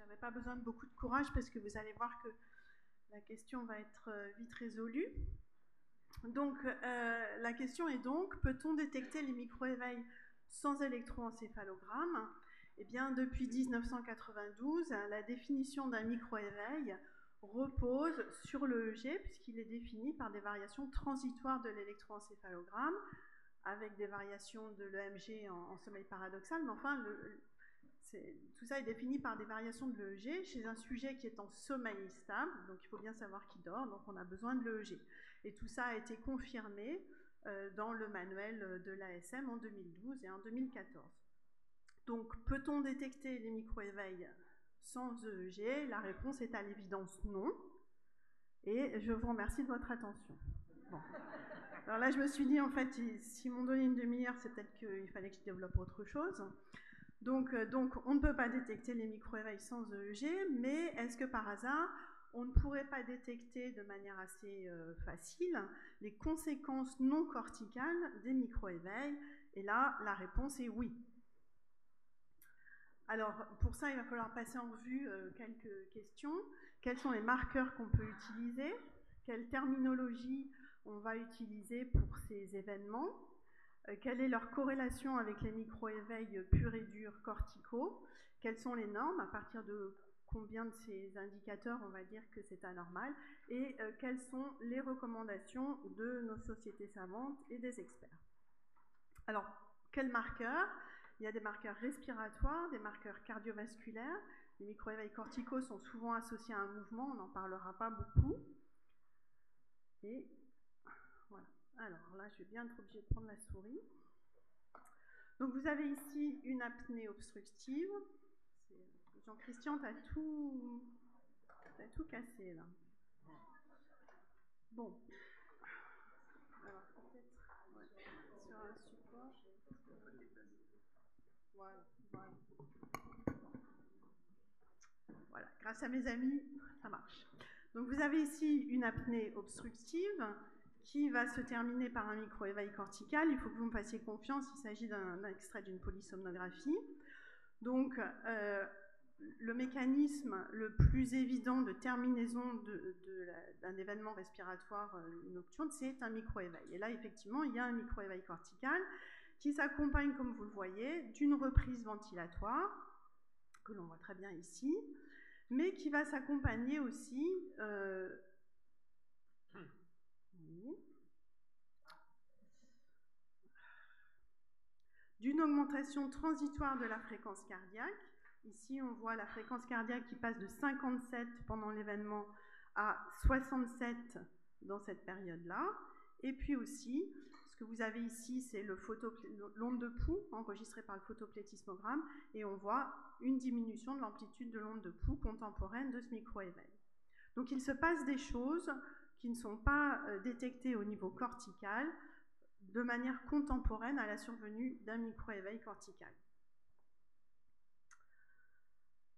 n'avais pas besoin de beaucoup de courage parce que vous allez voir que la question va être euh, vite résolue. Donc, euh, la question est donc, peut-on détecter les microéveils sans électroencéphalogramme? Eh bien, depuis 1992, la définition d'un microéveil repose sur le EG, puisqu'il est défini par des variations transitoires de l'électroencéphalogramme, avec des variations de l'EMG en, sommeil paradoxal, mais enfin, tout ça est défini par des variations de l'EEG chez un sujet qui est en sommeil stable, donc il faut bien savoir qui dort, donc on a besoin de l'EEG. Et tout ça a été confirmé euh, dans le manuel de l'ASM en 2012 et en 2014. Donc peut-on détecter les microéveils sans EEG La réponse est à l'évidence non. Et je vous remercie de votre attention. Alors là, je me suis dit, en fait, s'ils m'ont donné une demi-heure, c'est peut-être qu'il fallait que je développe autre chose. Euh, donc, on ne peut pas détecter les microéveils sans EEG, mais est-ce que par hasard, on ne pourrait pas détecter de manière assez euh, facile les conséquences non corticales des microéveils? Et là, la réponse est oui. Alors, pour ça, il va falloir passer en revue euh, quelques questions. Quels sont les marqueurs qu'on peut utiliser? Quelle terminologie on va utiliser pour ces événements? Quelle est leur corrélation avec les micro-éveils purs et durs corticaux? Quelles sont les normes? À partir de combien de ces indicateurs on va dire que c'est anormal? Et euh, quelles sont les recommandations de nos sociétés savantes et des experts? Alors, quels marqueurs? Il y a des marqueurs respiratoires, des marqueurs cardiovasculaires. Les micro-éveils corticaux sont souvent associés à un mouvement, on n'en parlera pas beaucoup. Alors là, je vais bien être obligée de prendre la souris. Donc vous avez ici une apnée obstructive. Jean-Christian, tu as tout, as tout cassé là. Bon. Alors peut-être sur un support. Voilà, voilà. Voilà, grâce à mes amis, ça marche. Donc vous avez ici une apnée obstructive qui va se terminer par un micro-éveil cortical. Il faut que vous me fassiez confiance, il s'agit d'un extrait d'une polysomnographie. Donc, euh, le mécanisme le plus évident de terminaison d'un événement respiratoire euh, nocturne, c'est un micro-éveil. Et là, effectivement, il y a un micro-éveil cortical qui s'accompagne, comme vous le voyez, d'une reprise ventilatoire, que l'on voit très bien ici, mais qui va s'accompagner aussi euh, d'une augmentation transitoire de la fréquence cardiaque. Ici, on voit la fréquence cardiaque qui passe de 57 pendant l'événement à 67 dans cette période-là. Et puis aussi, ce que vous avez ici, c'est l'onde de pouls enregistrée par le photoplétismogramme, et on voit une diminution de l'amplitude de l'onde de pouls contemporaine de ce micro-éveil. Donc il se passe des choses qui ne sont pas euh, détectés au niveau cortical de manière contemporaine à la survenue d'un micro-éveil cortical.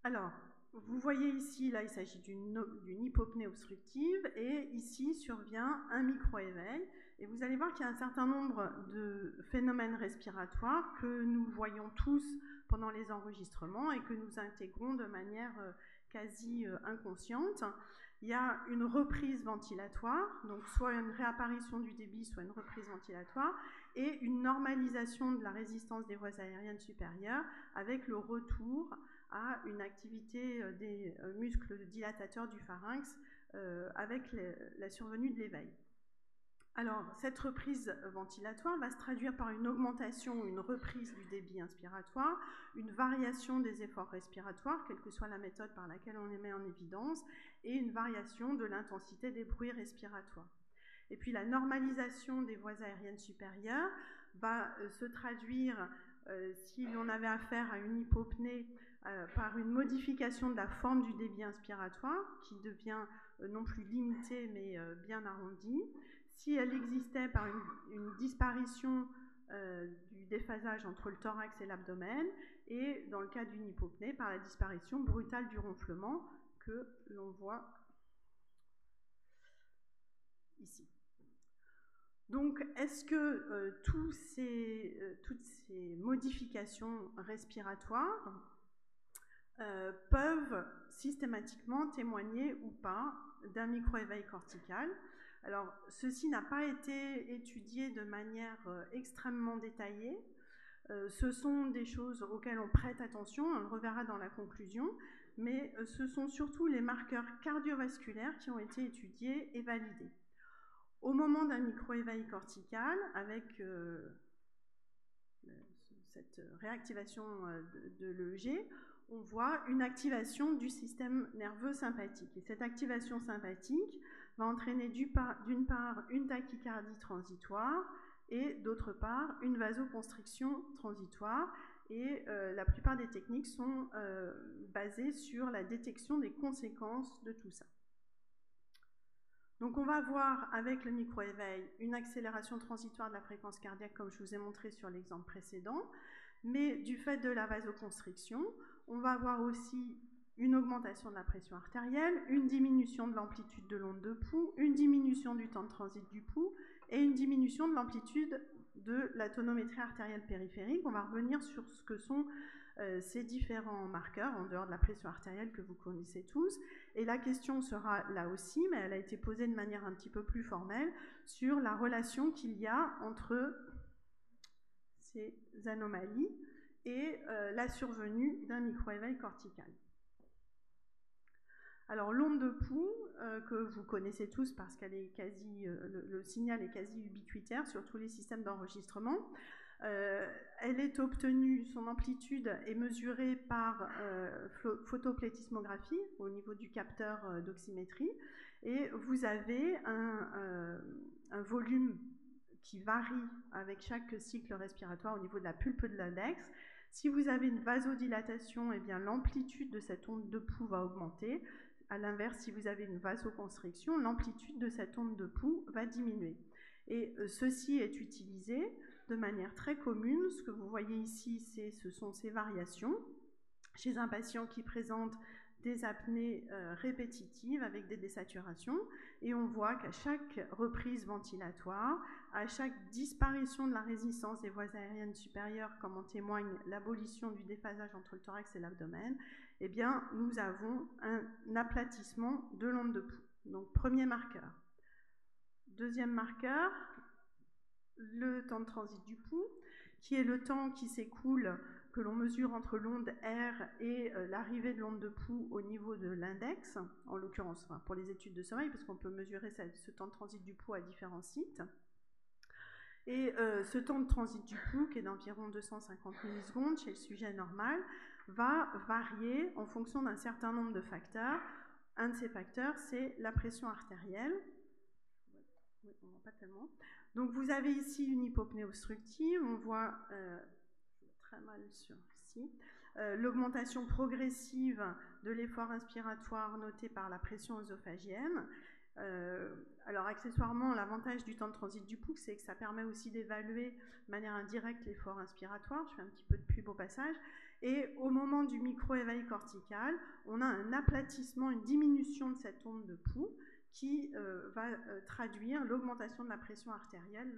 Alors, vous voyez ici, là, il s'agit d'une hypopnée obstructive, et ici survient un micro-éveil. Et vous allez voir qu'il y a un certain nombre de phénomènes respiratoires que nous voyons tous pendant les enregistrements et que nous intégrons de manière euh, quasi euh, inconsciente. Il y a une reprise ventilatoire, donc soit une réapparition du débit, soit une reprise ventilatoire, et une normalisation de la résistance des voies aériennes supérieures avec le retour à une activité euh, des euh, muscles dilatateurs du pharynx avec la survenue de l'éveil. Alors, cette reprise ventilatoire va se traduire par une augmentation ou une reprise du débit inspiratoire, une variation des efforts respiratoires, quelle que soit la méthode par laquelle on les met en évidence, et une variation de l'intensité des bruits respiratoires. Et puis la normalisation des voies aériennes supérieures va euh, se traduire, euh, si l'on avait affaire à une hypopnée, euh, par une modification de la forme du débit inspiratoire, qui devient non plus limitée mais bien arrondie, si elle existait par une, disparition euh, du déphasage entre le thorax et l'abdomen, et dans le cas d'une hypopnée, par la disparition brutale du ronflement que l'on voit ici. Donc, est-ce que euh, euh, toutes ces modifications respiratoires peuvent systématiquement témoigner ou pas d'un microéveil cortical. Alors, ceci n'a pas été étudié de manière euh, extrêmement détaillée. Euh, ce sont des choses auxquelles on prête attention, on le reverra dans la conclusion, mais ce sont surtout les marqueurs cardiovasculaires qui ont été étudiés et validés. Au moment d'un microéveil cortical, avec cette réactivation de, l'EEG, on voit une activation du système nerveux sympathique. Et cette activation sympathique va entraîner d'une part une tachycardie transitoire et d'autre part une vasoconstriction transitoire. Et euh, la plupart des techniques sont euh, basées sur la détection des conséquences de tout ça. Donc on va voir avec le microéveil une accélération transitoire de la fréquence cardiaque comme je vous ai montré sur l'exemple précédent, mais du fait de la vasoconstriction, on va avoir aussi une augmentation de la pression artérielle, une diminution de l'amplitude de l'onde de pouls, une diminution du temps de transit du pouls et une diminution de l'amplitude de la tonométrie artérielle périphérique. On va revenir sur ce que sont euh, ces différents marqueurs en dehors de la pression artérielle que vous connaissez tous. Et la question sera là aussi, mais elle a été posée de manière un petit peu plus formelle, sur la relation qu'il y a entre ces anomalies et euh, la survenue d'un microéveil cortical. Alors l'onde de pouls, euh, que vous connaissez tous parce qu'elle est quasi, euh, le, signal est quasi ubiquitaire sur tous les systèmes d'enregistrement. elle est obtenue, son amplitude est mesurée par photoplétismographie au niveau du capteur d'oxymétrie et vous avez un, volume qui varie avec chaque cycle respiratoire au niveau de la pulpe de l'index si vous avez une vasodilatation, eh l'amplitude de cette onde de pouls va augmenter. À l'inverse, si vous avez une vasoconstriction, l'amplitude de cette onde de pouls va diminuer. Et euh, ceci est utilisé de manière très commune. Ce que vous voyez ici, ce sont ces variations. Chez un patient qui présente des apnées euh, répétitives avec des désaturations et on voit qu'à chaque reprise ventilatoire, à chaque disparition de la résistance des voies aériennes supérieures, comme en témoigne l'abolition du déphasage entre le thorax et l'abdomen, eh bien, nous avons un aplatissement de l'onde de pouls. Donc, premier marqueur. Deuxième marqueur, le temps de transit du pouls, qui est le temps qui s'écoule que l'on mesure entre l'onde R et euh, l'arrivée de l'onde de pouls au niveau de l'index, en l'occurrence pour les études de sommeil, parce qu'on peut mesurer ce temps de transit du pouls à différents sites. Et euh, ce temps de transit du pouls, qui est d'environ 250 millisecondes chez le sujet normal, va varier en fonction d'un certain nombre de facteurs. Un de ces facteurs, c'est la pression artérielle. Donc vous avez ici une hypopnée obstructive, on voit euh, très mal sur ici. Euh, l'augmentation progressive de l'effort inspiratoire notée par la pression œsophagienne. Euh, alors accessoirement, l'avantage du temps de transit du pouls, c'est que ça permet aussi d'évaluer de manière indirecte l'effort inspiratoire. Je fais un petit peu de pub au passage. Et au moment du micro-éveil cortical, on a un aplatissement, une diminution de cette onde de pouls qui euh, va traduire l'augmentation de la pression artérielle,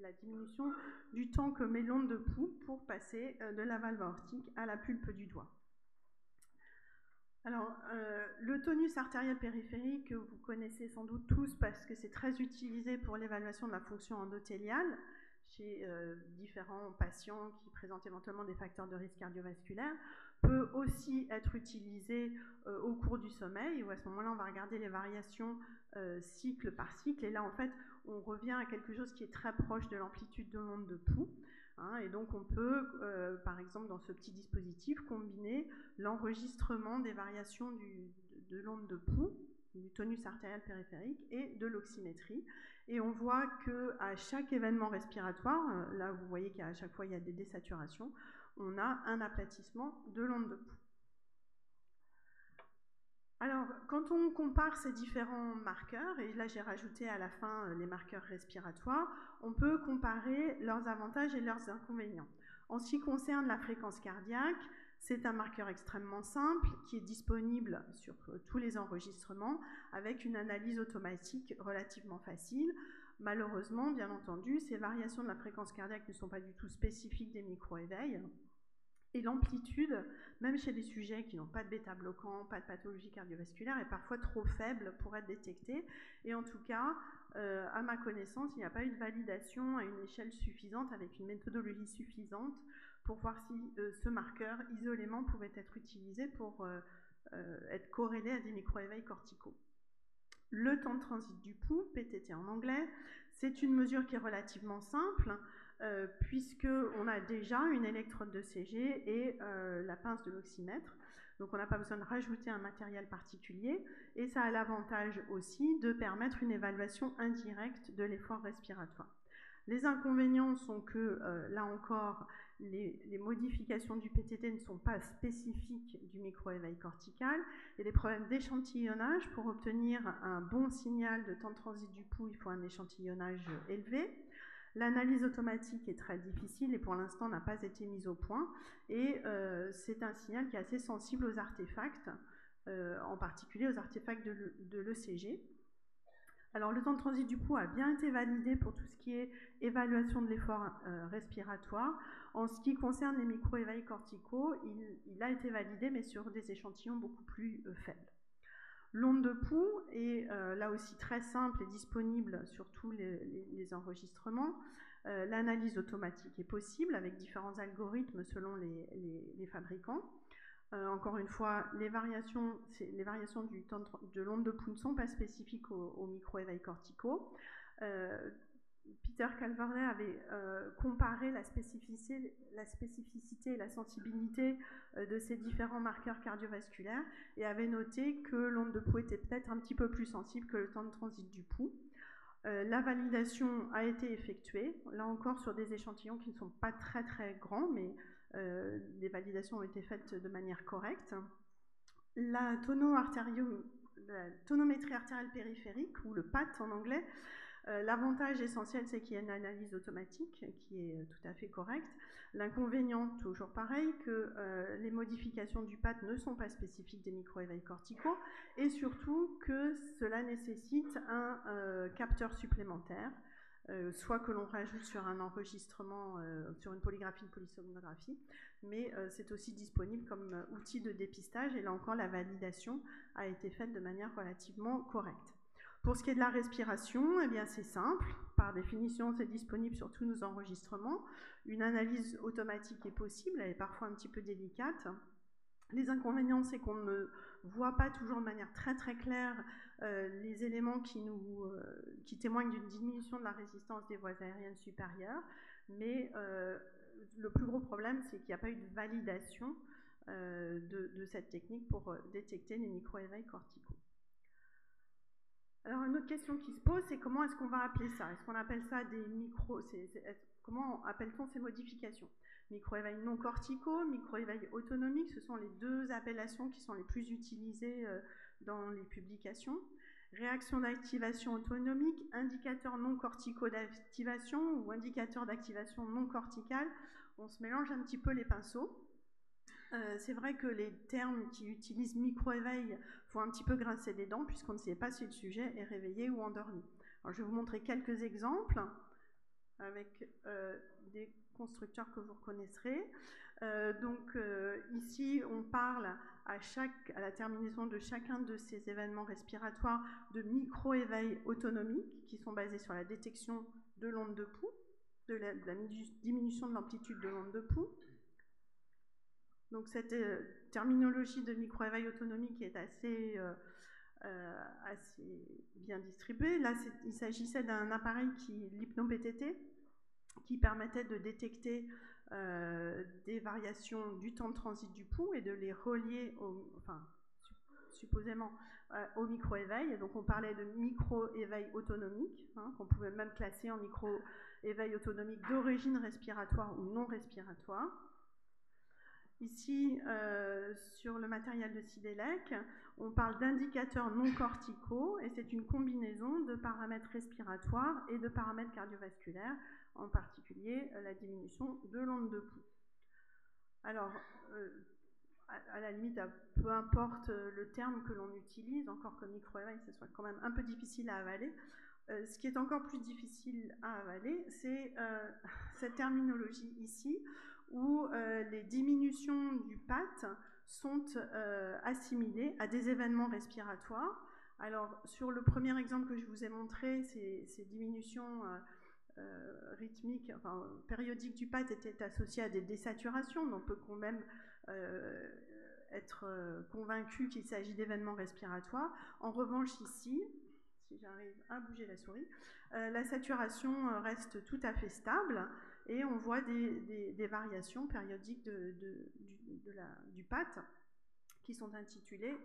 la diminution du temps que met l'onde de pouls pour passer euh, de la valve aortique à la pulpe du doigt. Alors, euh, le tonus artériel périphérique, que vous connaissez sans doute tous parce que c'est très utilisé pour l'évaluation de la fonction endothéliale chez euh, différents patients qui présentent éventuellement des facteurs de risque cardiovasculaire, peut aussi être utilisé au cours du sommeil, où à ce moment-là, on va regarder les variations cycle par cycle. Et là, en fait, on revient à quelque chose qui est très proche de l'amplitude de l'onde de pouls. Hein, et donc on peut, euh, par exemple, dans ce petit dispositif, combiner l'enregistrement des variations de, l'onde de pouls, du tonus artériel périphérique et de l'oxymétrie. Et on voit qu'à chaque événement respiratoire, euh, là vous voyez qu'à chaque fois il y a des désaturations, on a un aplatissement de l'onde de pouls. Alors, quand on compare ces différents marqueurs, et là j'ai rajouté à la fin euh, les marqueurs respiratoires, on peut comparer leurs avantages et leurs inconvénients. En ce qui concerne la fréquence cardiaque, c'est un marqueur extrêmement simple qui est disponible sur euh, tous les enregistrements avec une analyse automatique relativement facile. Malheureusement, bien entendu, ces variations de la fréquence cardiaque ne sont pas du tout spécifiques des micro-éveils Et l'amplitude, même chez des sujets qui n'ont pas de bêta-bloquant, pas de pathologie cardiovasculaire, est parfois trop faible pour être détectée. Et en tout cas, euh, à ma connaissance, il n'y a pas eu de validation à une échelle suffisante, avec une méthodologie suffisante, pour voir si euh, ce marqueur isolément pouvait être utilisé pour euh, être corrélé à des micro-éveils corticaux. Le temps de transit du pouls, PTT en anglais, c'est une mesure qui est relativement simple, euh, puisqu'on a déjà une électrode de CG et euh, la pince de l'oxymètre. Donc on n'a pas besoin de rajouter un matériel particulier. Et ça a l'avantage aussi de permettre une évaluation indirecte de l'effort respiratoire. Les inconvénients sont que, euh, là encore, les, modifications du PTT ne sont pas spécifiques du micro-éveil cortical. Il y a des problèmes d'échantillonnage. Pour obtenir un bon signal de temps de transit du pouls, il faut un échantillonnage élevé. L'analyse automatique est très difficile et pour l'instant n'a pas été mise au point. Et euh, c'est un signal qui est assez sensible aux artefacts, euh, en particulier aux artefacts de l'ECG. Alors le temps de transit du pouls a bien été validé pour tout ce qui est évaluation de l'effort euh, respiratoire. En ce qui concerne les micro-éveils corticaux, il, a été validé mais sur des échantillons beaucoup plus faibles. L'onde de pouls est euh, là aussi très simple et disponible sur tous les, enregistrements. Euh, l'analyse automatique est possible avec différents algorithmes selon les, fabricants. Euh, encore une fois, les variations, du temps de, l'onde de pouls ne sont pas spécifiques aux, micro-éveils corticaux. Peter Calverne avait euh, comparé la spécificité, et la sensibilité euh, de ces différents marqueurs cardiovasculaires et avait noté que l'onde de pouls était peut-être un petit peu plus sensible que le temps de transit du pouls. Euh, la validation a été effectuée, là encore sur des échantillons qui ne sont pas très très grands, mais les validations ont été faites de manière correcte. La, tonométrie artérielle périphérique, ou le PAT en anglais, euh, l'avantage essentiel, c'est qu'il y a une analyse automatique qui est tout à fait correcte. L'inconvénient, toujours pareil, que euh, les modifications du PAT ne sont pas spécifiques des micro-éveils corticaux et surtout que cela nécessite un euh, capteur supplémentaire, soit que l'on rajoute sur un enregistrement, sur une polygraphie, une polysomnographie, mais c'est aussi disponible comme outil de dépistage et là encore la validation a été faite de manière relativement correcte. Pour ce qui est de la respiration, eh bien c'est simple. Par définition, c'est disponible sur tous nos enregistrements. Une analyse automatique est possible, elle est parfois un petit peu délicate. Les inconvénients, c'est qu'on ne voit pas toujours de manière très très claire euh, les éléments qui, nous, euh, qui témoignent d'une diminution de la résistance des voies aériennes supérieures. Mais euh, le plus gros problème, c'est qu'il n'y a pas eu de validation de, de, cette technique pour détecter les micro-éveils corticaux. Alors, une autre question qui se pose, c'est comment est-ce qu'on va appeler ça? Est-ce qu'on appelle ça des micro... comment appelle-t-on ces modifications? Micro-éveils non corticaux, micro-éveils autonomiques, ce sont les deux appellations qui sont les plus utilisées euh, dans les publications. Réaction d'activation autonomique, indicateur non corticaux d'activation ou indicateur d'activation non corticale. On se mélange un petit peu les pinceaux. Euh, c'est vrai que les termes qui utilisent micro-éveil font un petit peu grincer des dents puisqu'on ne sait pas si le sujet est réveillé ou endormi. Je vais vous montrer quelques exemples avec euh, des constructeurs que vous reconnaîtrez. Euh, donc ici, on parle à, la terminaison de chacun de ces événements respiratoires de micro-éveils autonomiques qui sont basés sur la détection de l'onde de pouls, de la diminution de l'amplitude de l'onde de pouls. Donc cette euh, terminologie de micro-éveil autonomique est assez, euh, euh, assez bien distribuée. Là, il s'agissait d'un appareil qui, l'hypno-PTT, qui permettait de détecter des variations du temps de transit du pouls et de les relier, enfin, supposément, au micro-éveil. donc on parlait de micro-éveil autonomique, hein, qu'on pouvait même classer en micro-éveil autonomique d'origine respiratoire ou non respiratoire. Ici, euh, sur le matériel de Sidelec, on parle d'indicateurs non corticaux et c'est une combinaison de paramètres respiratoires et de paramètres cardiovasculaires, en particulier euh, la diminution de l'onde de pouls. Alors, euh, à, la limite, peu importe le terme que l'on utilise, encore que micro-éveil, ce soit quand même un peu difficile à avaler. ce qui est encore plus difficile à avaler, c'est cette terminologie ici, où où les diminutions du PAT sont assimilées à des événements respiratoires. Alors, sur le premier exemple que je vous ai montré, ces, diminutions rythmiques, enfin, périodiques du PAT étaient associées à des désaturations, donc on peut quand même être euh, convaincu qu'il s'agit d'événements respiratoires. En revanche, ici, si j'arrive à bouger la souris, euh, la saturation euh, reste tout à fait stable et on voit des, variations périodiques de, du PAT qui sont intitulées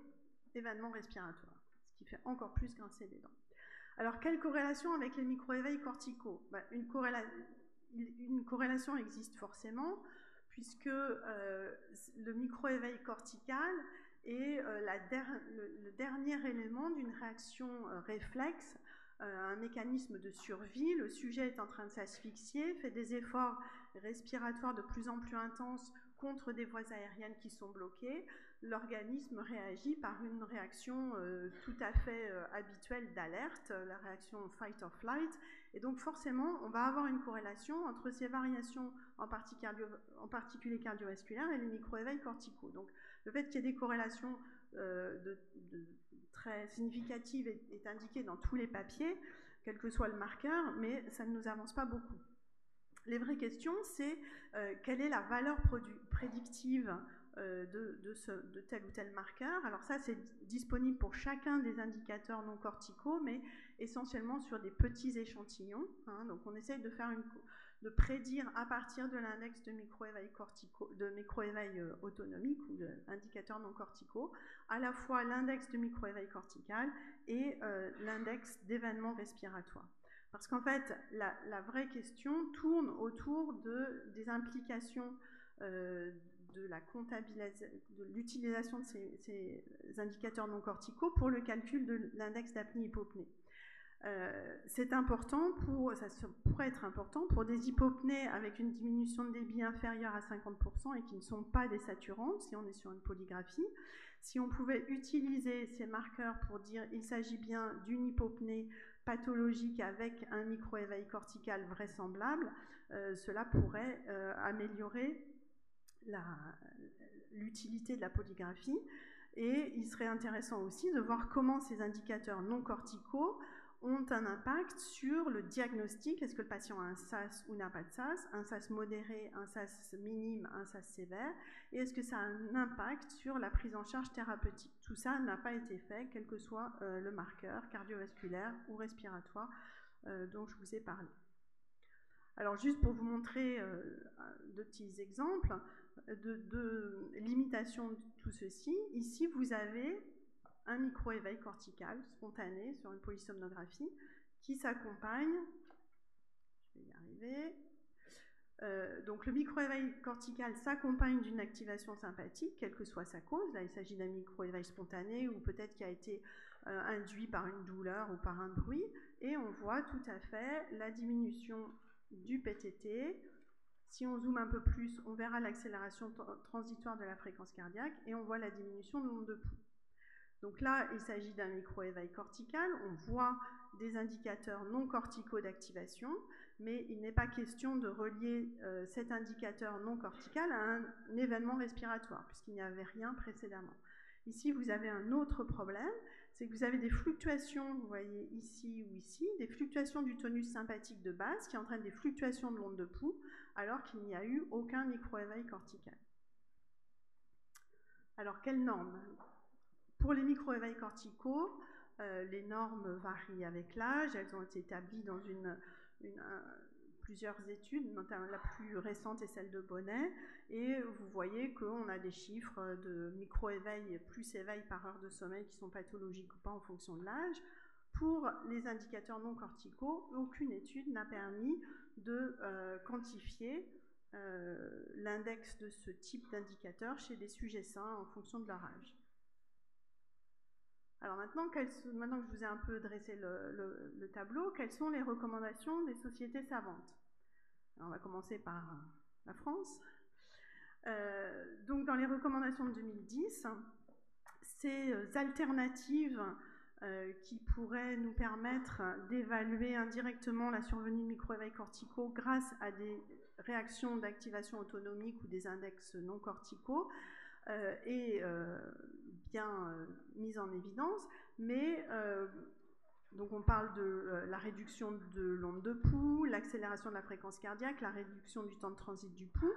événements respiratoires, ce qui fait encore plus grincer les dents. Alors, quelle corrélation avec les micro-éveils corticaux? Ben, une, corrélation existe forcément puisque euh, le micro-éveil cortical est euh, le, dernier élément d'une réaction euh, réflexe, un mécanisme de survie. Le sujet est en train de s'asphyxier, fait des efforts respiratoires de plus en plus intenses contre des voies aériennes qui sont bloquées. L'organisme réagit par une réaction tout à fait habituelle d'alerte, la réaction fight or flight, et donc forcément, on va avoir une corrélation entre ces variations, en, particulier cardiovasculaires, et les micro-éveils corticaux. Donc le fait qu'il y ait des corrélations euh, très significatives est, indiqué dans tous les papiers, quel que soit le marqueur, mais ça ne nous avance pas beaucoup. Les vraies questions, c'est euh, quelle est la valeur prédictive euh, de, tel ou tel marqueur. Alors ça, c'est disponible pour chacun des indicateurs non corticaux, mais essentiellement sur des petits échantillons. Hein. Donc on essaye de faire de prédire à partir de l'index de micro-éveil de micro-éveil euh, autonomique ou d'indicateurs non corticaux, à la fois l'index de micro-éveil cortical et euh, l'index d'événements respiratoires. Parce qu'en fait, la, vraie question tourne autour de, des implications de l'utilisation de ces, indicateurs non corticaux pour le calcul de l'index d'apnée-hypopnée. Euh, c'est important pour, ça pourrait être important pour des hypopnées avec une diminution de débit inférieure à 50% et qui ne sont pas des si on est sur une polygraphie. Si on pouvait utiliser ces marqueurs pour dire il s'agit bien d'une hypopnée pathologique avec un micro-éveil cortical vraisemblable, euh, cela pourrait euh, améliorer l'utilité de la polygraphie. Et il serait intéressant aussi de voir comment ces indicateurs non corticaux ont un impact sur le diagnostic. Est-ce que le patient a un SAS ou n'a pas de SAS, un SAS modéré, un SAS minime, un SAS sévère Et est-ce que ça a un impact sur la prise en charge thérapeutique? Tout ça n'a pas été fait, quel que soit euh, le marqueur cardiovasculaire ou respiratoire euh, dont je vous ai parlé. Alors juste pour vous montrer euh, deux petits exemples, de, limitation de tout ceci. Ici, vous avez un micro-éveil cortical spontané sur une polysomnographie qui s'accompagne, je vais y arriver, euh, donc le micro-éveil cortical s'accompagne d'une activation sympathique, quelle que soit sa cause. Là, il s'agit d'un micro-éveil spontané ou peut-être qui a été euh, induit par une douleur ou par un bruit. Et on voit tout à fait la diminution du PTT, si on zoome un peu plus, on verra l'accélération transitoire de la fréquence cardiaque et on voit la diminution du nombre de pouls. Donc là, il s'agit d'un micro-éveil cortical. On voit des indicateurs non corticaux d'activation, mais il n'est pas question de relier euh, cet indicateur non cortical à un, événement respiratoire, puisqu'il n'y avait rien précédemment. Ici, vous avez un autre problème, c'est que vous avez des fluctuations, vous voyez ici ou ici, des fluctuations du tonus sympathique de base qui entraînent des fluctuations de l'onde de pouls, alors qu'il n'y a eu aucun micro-éveil cortical. Alors, quelles normes? Pour les micro-éveils corticaux, euh, les normes varient avec l'âge, elles ont été établies dans plusieurs études, notamment la plus récente est celle de Bonnet, et vous voyez qu'on a des chiffres de micro-éveil plus éveil par heure de sommeil qui sont pathologiques ou pas en fonction de l'âge. Pour les indicateurs non corticaux, aucune étude n'a permis de euh, quantifier euh, l'index de ce type d'indicateur chez des sujets sains en fonction de leur âge. Alors maintenant, maintenant que je vous ai un peu dressé le, tableau, quelles sont les recommandations des sociétés savantes? On va commencer par la France. Euh, donc dans les recommandations de 2010, ces alternatives euh, qui pourrait nous permettre d'évaluer indirectement la survenue de micro-éveils corticaux grâce à des réactions d'activation autonomique ou des index non corticaux est bien mise en évidence, mais donc on parle de la réduction de l'onde de pouls, l'accélération de la fréquence cardiaque, la réduction du temps de transit du pouls,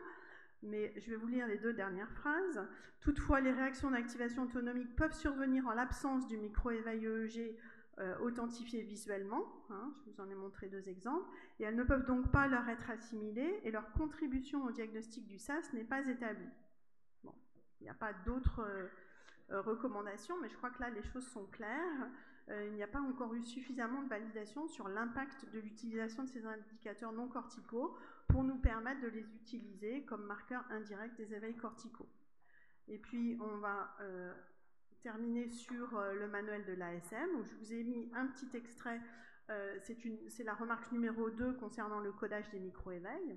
mais je vais vous lire les deux dernières phrases. Toutefois, les réactions d'activation autonomique peuvent survenir en l'absence du micro-éveil EEG euh, authentifié visuellement. Hein, je vous en ai montré deux exemples. Et elles ne peuvent donc pas leur être assimilées et leur contribution au diagnostic du SAS n'est pas établie. Bon, il n'y a pas d'autres euh, recommandations, mais je crois que là, les choses sont claires. Euh, il n'y a pas encore eu suffisamment de validation sur l'impact de l'utilisation de ces indicateurs non corticaux pour nous permettre de les utiliser comme marqueurs indirects des éveils corticaux. Et puis, on va euh, terminer sur euh, le manuel de l'ASM, où je vous ai mis un petit extrait, c'est la remarque numéro 2 concernant le codage des micro-éveils.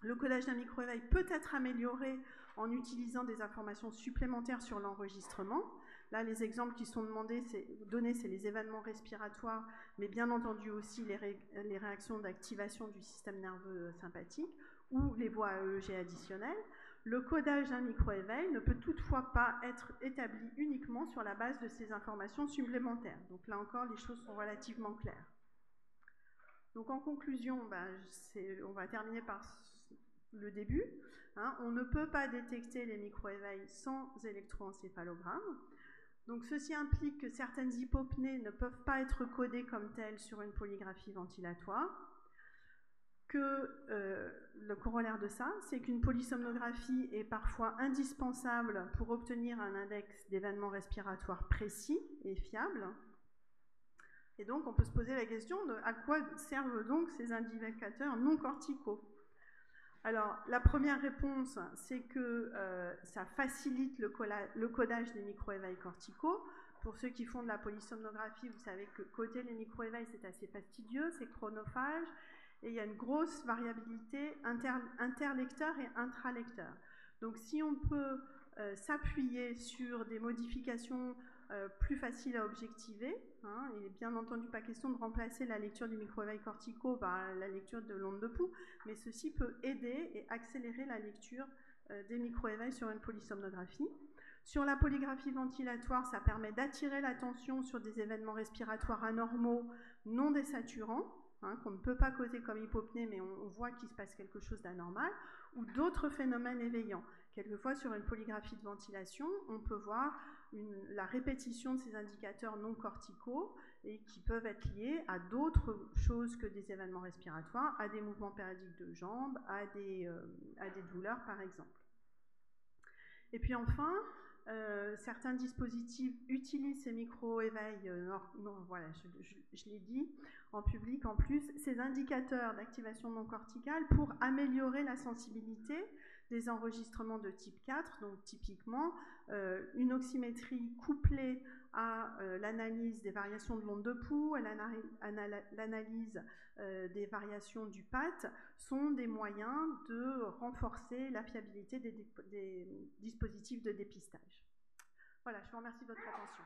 Le codage d'un micro-éveil peut être amélioré en utilisant des informations supplémentaires sur l'enregistrement. Là, les exemples qui sont demandés, donnés, c'est les événements respiratoires, mais bien entendu aussi les, réactions d'activation du système nerveux sympathique ou les voies EEG additionnelles. Le codage d'un micro-éveil ne peut toutefois pas être établi uniquement sur la base de ces informations supplémentaires. Donc là encore, les choses sont relativement claires. Donc en conclusion, ben, on va terminer par le début. Hein. on ne peut pas détecter les micro-éveils sans électroencéphalogramme. Donc ceci implique que certaines hypopnées ne peuvent pas être codées comme telles sur une polygraphie ventilatoire, que euh, le corollaire de ça, c'est qu'une polysomnographie est parfois indispensable pour obtenir un index d'événements respiratoires précis et fiable. Et donc on peut se poser la question de à quoi servent donc ces indicateurs non corticaux alors, la première réponse, c'est que euh, ça facilite le, codage des micro-éveils corticaux. Pour ceux qui font de la polysomnographie, vous savez que coder les micro-éveils, c'est assez fastidieux, c'est chronophage, et il y a une grosse variabilité interlecteur et intralecteur. Donc, si on peut euh, s'appuyer sur des modifications euh, plus facile à objectiver. Hein. Il n'est bien entendu pas question de remplacer la lecture du micro-éveil corticaux par la lecture de l'onde de pouls, mais ceci peut aider et accélérer la lecture euh, des micro-éveils sur une polysomnographie. Sur la polygraphie ventilatoire, ça permet d'attirer l'attention sur des événements respiratoires anormaux non désaturants, hein, qu'on ne peut pas causer comme hypopnée, mais on voit qu'il se passe quelque chose d'anormal, ou d'autres phénomènes éveillants. Quelquefois, sur une polygraphie de ventilation, on peut voir la répétition de ces indicateurs non corticaux et qui peuvent être liés à d'autres choses que des événements respiratoires, à des mouvements périodiques de jambes, à des, euh, douleurs par exemple. Et puis enfin, euh, certains dispositifs utilisent ces micro-éveils, euh, voilà, je, l'ai dit, en public en plus, ces indicateurs d'activation non corticale pour améliorer la sensibilité des enregistrements de type 4, donc typiquement une oxymétrie couplée à euh, l'analyse des variations de l'onde de pouls, à l'analyse euh, des variations du PAT, sont des moyens de renforcer la fiabilité des dispositifs de dépistage. Voilà, je vous remercie de votre attention.